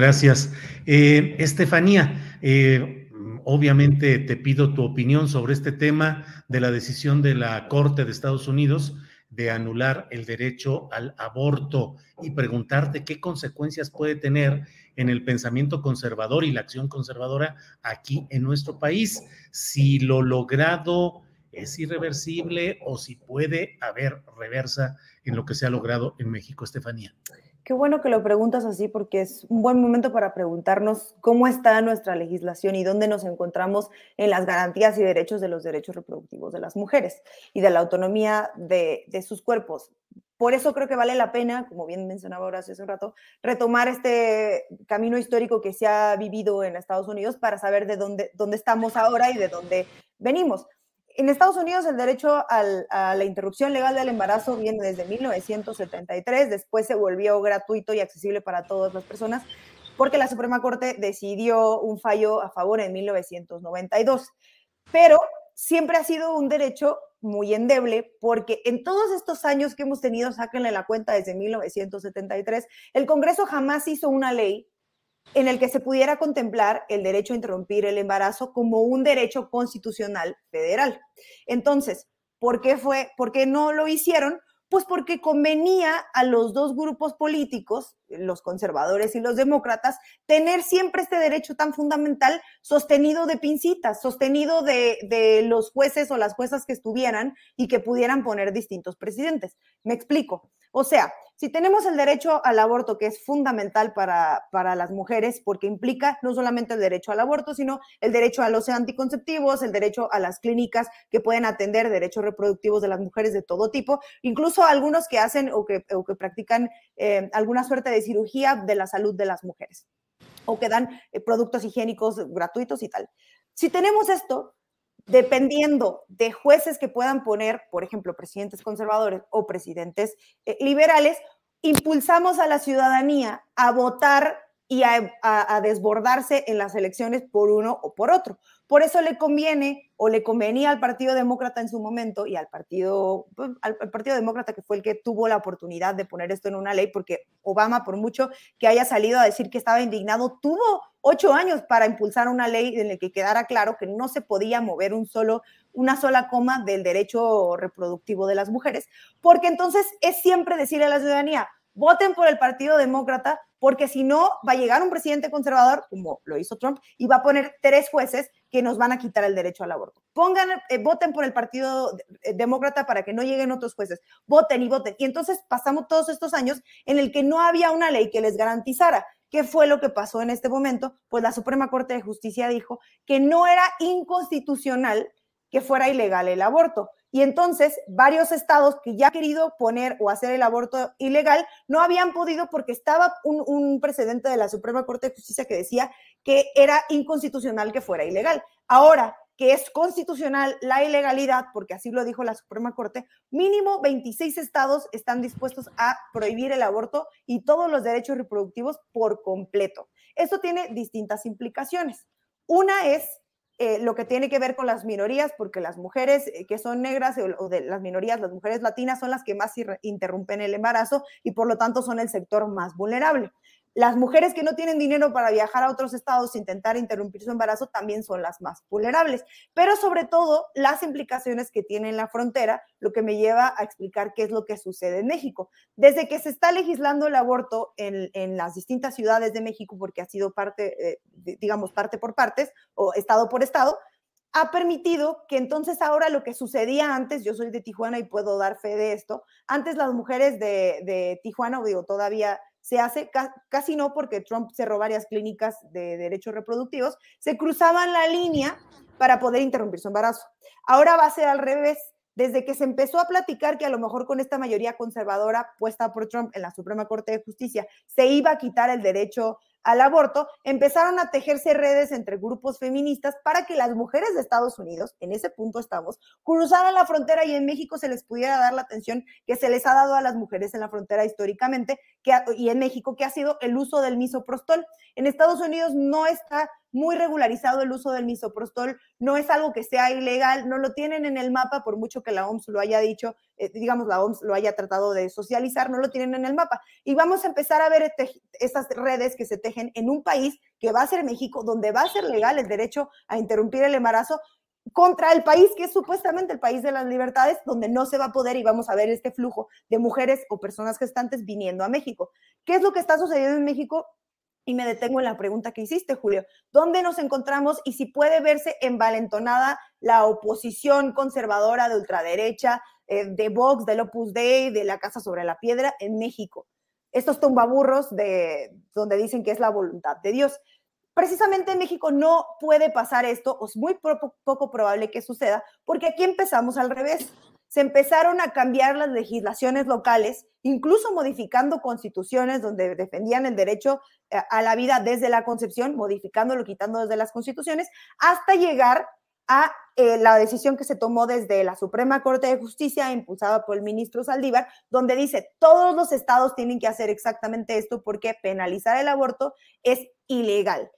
Gracias. Eh, Estefanía, eh, obviamente te pido tu opinión sobre este tema de la decisión de la Corte de Estados Unidos de anular el derecho al aborto y preguntarte qué consecuencias puede tener en el pensamiento conservador y la acción conservadora aquí en nuestro país, si lo logrado es irreversible o si puede haber reversa en lo que se ha logrado en México, Estefanía. Qué bueno que lo preguntas así porque es un buen momento para preguntarnos cómo está nuestra legislación y dónde nos encontramos en las garantías y derechos de los derechos reproductivos de las mujeres y de la autonomía de, sus cuerpos. Por eso creo que vale la pena, como bien mencionaba ahora hace un rato, retomar este camino histórico que se ha vivido en Estados Unidos para saber de dónde, dónde estamos ahora y de dónde venimos. En Estados Unidos el derecho a la interrupción legal del embarazo viene desde 1973, después se volvió gratuito y accesible para todas las personas porque la Suprema Corte decidió un fallo a favor en 1992. Pero siempre ha sido un derecho muy endeble porque en todos estos años que hemos tenido, sáquenle la cuenta desde 1973, el Congreso jamás hizo una ley en el que se pudiera contemplar el derecho a interrumpir el embarazo como un derecho constitucional federal. Entonces, ¿por qué fue? ¿Por qué no lo hicieron? Pues porque convenía a los dos grupos políticos, los conservadores y los demócratas, tener siempre este derecho tan fundamental sostenido de pincitas, sostenido de, de, los jueces o las juezas que estuvieran y que pudieran poner distintos presidentes. Me explico. O sea, si tenemos el derecho al aborto, que es fundamental para, para, las mujeres, porque implica no solamente el derecho al aborto, sino el derecho a los anticonceptivos, el derecho a las clínicas que pueden atender derechos reproductivos de las mujeres de todo tipo, incluso algunos que hacen o que, o que practican eh, alguna suerte de cirugía de la salud de las mujeres, o que dan eh, productos higiénicos gratuitos y tal. Si tenemos esto, dependiendo de jueces que puedan poner, por ejemplo, presidentes conservadores o presidentes eh, liberales, impulsamos a la ciudadanía a votar y a, desbordarse en las elecciones por uno o por otro. Por eso le conviene o le convenía al Partido Demócrata en su momento y al Partido, pues, al, Partido Demócrata que fue el que tuvo la oportunidad de poner esto en una ley, porque Obama, por mucho que haya salido a decir que estaba indignado, tuvo ocho años para impulsar una ley en la que quedara claro que no se podía mover un solo, una sola coma del derecho reproductivo de las mujeres, porque entonces es siempre decirle a la ciudadanía, voten por el Partido Demócrata, porque si no, va a llegar un presidente conservador, como lo hizo Trump, y va a poner tres jueces que nos van a quitar el derecho al aborto. Pongan, eh, voten por el Partido eh, Demócrata para que no lleguen otros jueces. Voten y voten. Y entonces pasamos todos estos años en el que no había una ley que les garantizara. ¿Qué fue lo que pasó en este momento? Pues la Suprema Corte de Justicia dijo que no era inconstitucional que fuera ilegal el aborto. Y entonces varios estados que ya han querido poner o hacer el aborto ilegal no habían podido porque estaba un, un, precedente de la Suprema Corte de Justicia que decía que era inconstitucional que fuera ilegal. Ahora que es constitucional la ilegalidad, porque así lo dijo la Suprema Corte, mínimo 26 estados están dispuestos a prohibir el aborto y todos los derechos reproductivos por completo. Esto tiene distintas implicaciones. Una es eh, lo que tiene que ver con las minorías, porque las mujeres eh, que son negras o, de las minorías, las mujeres latinas son las que más interrumpen el embarazo y por lo tanto son el sector más vulnerable. Las mujeres que no tienen dinero para viajar a otros estados e intentar interrumpir su embarazo también son las más vulnerables, pero sobre todo las implicaciones que tiene en la frontera, lo que me lleva a explicar qué es lo que sucede en México. Desde que se está legislando el aborto en, las distintas ciudades de México, porque ha sido parte, eh, digamos, parte por partes o estado por estado, ha permitido que entonces ahora lo que sucedía antes, yo soy de Tijuana y puedo dar fe de esto, antes las mujeres de, de Tijuana, digo, todavía se hace, casi no porque Trump cerró varias clínicas de derechos reproductivos, se cruzaban la línea para poder interrumpir su embarazo. Ahora va a ser al revés. Desde que se empezó a platicar que a lo mejor con esta mayoría conservadora puesta por Trump en la Suprema Corte de Justicia se iba a quitar el derecho al aborto, empezaron a tejerse redes entre grupos feministas para que las mujeres de Estados Unidos, en ese punto estamos, cruzaran la frontera y en México se les pudiera dar la atención que se les ha dado a las mujeres en la frontera históricamente que, y en México, que ha sido el uso del misoprostol. En Estados Unidos no está muy regularizado el uso del misoprostol, no es algo que sea ilegal, no lo tienen en el mapa, por mucho que la OMS lo haya dicho, eh, digamos, la OMS lo haya tratado de socializar, no lo tienen en el mapa. Y vamos a empezar a ver estas redes que se tejen en un país que va a ser México, donde va a ser legal el derecho a interrumpir el embarazo, contra el país que es supuestamente el país de las libertades, donde no se va a poder y vamos a ver este flujo de mujeres o personas gestantes viniendo a México. ¿Qué es lo que está sucediendo en México? Y me detengo en la pregunta que hiciste, Julio. ¿Dónde nos encontramos y si puede verse envalentonada la oposición conservadora de ultraderecha, eh, de Vox, del Opus Dei, de la Casa sobre la Piedra en México? Estos tumbaburros de donde dicen que es la voluntad de Dios. Precisamente en México no puede pasar esto, o es muy poco probable que suceda, porque aquí empezamos al revés se empezaron a cambiar las legislaciones locales, incluso modificando constituciones donde defendían el derecho eh, a la vida desde la concepción, modificándolo, quitando desde las constituciones, hasta llegar a eh, la decisión que se tomó desde la Suprema Corte de Justicia, impulsada por el ministro Saldívar, donde dice, todos los estados tienen que hacer exactamente esto porque penalizar el aborto es ilegal.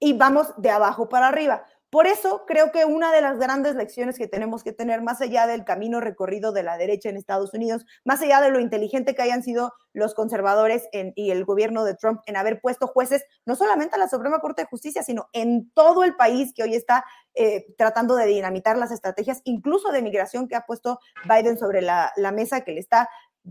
Y vamos de abajo para arriba. Por eso creo que una de las grandes lecciones que tenemos que tener, más allá del camino recorrido de la derecha en Estados Unidos, más allá de lo inteligente que hayan sido los conservadores y el gobierno de Trump en haber puesto jueces, no solamente a la Suprema Corte de Justicia, sino en todo el país que hoy está eh, tratando de dinamitar las estrategias, incluso de migración que ha puesto Biden sobre la, la mesa, que le está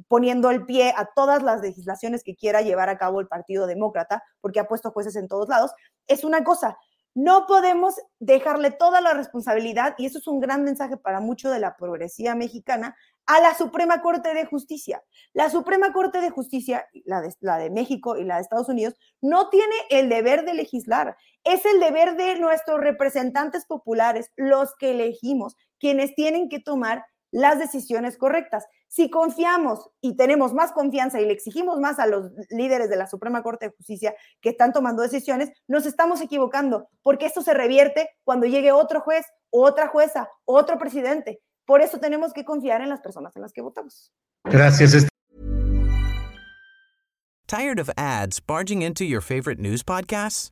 poniendo el pie a todas las legislaciones que quiera llevar a cabo el Partido Demócrata, porque ha puesto jueces en todos lados, es una cosa, no podemos dejarle toda la responsabilidad, y eso es un gran mensaje para mucho de la progresía mexicana, a la Suprema Corte de Justicia. La Suprema Corte de Justicia, la de, la de México y la de Estados Unidos, no tiene el deber de legislar, es el deber de nuestros representantes populares, los que elegimos, quienes tienen que tomar las decisiones correctas. Si confiamos y tenemos más confianza y le exigimos más a los líderes de la Suprema Corte de Justicia que están tomando decisiones, nos estamos equivocando, porque esto se revierte cuando llegue otro juez, otra jueza, otro presidente. Por eso tenemos que confiar en las personas en las que votamos. Gracias. Tired of ads barging into your favorite news podcasts?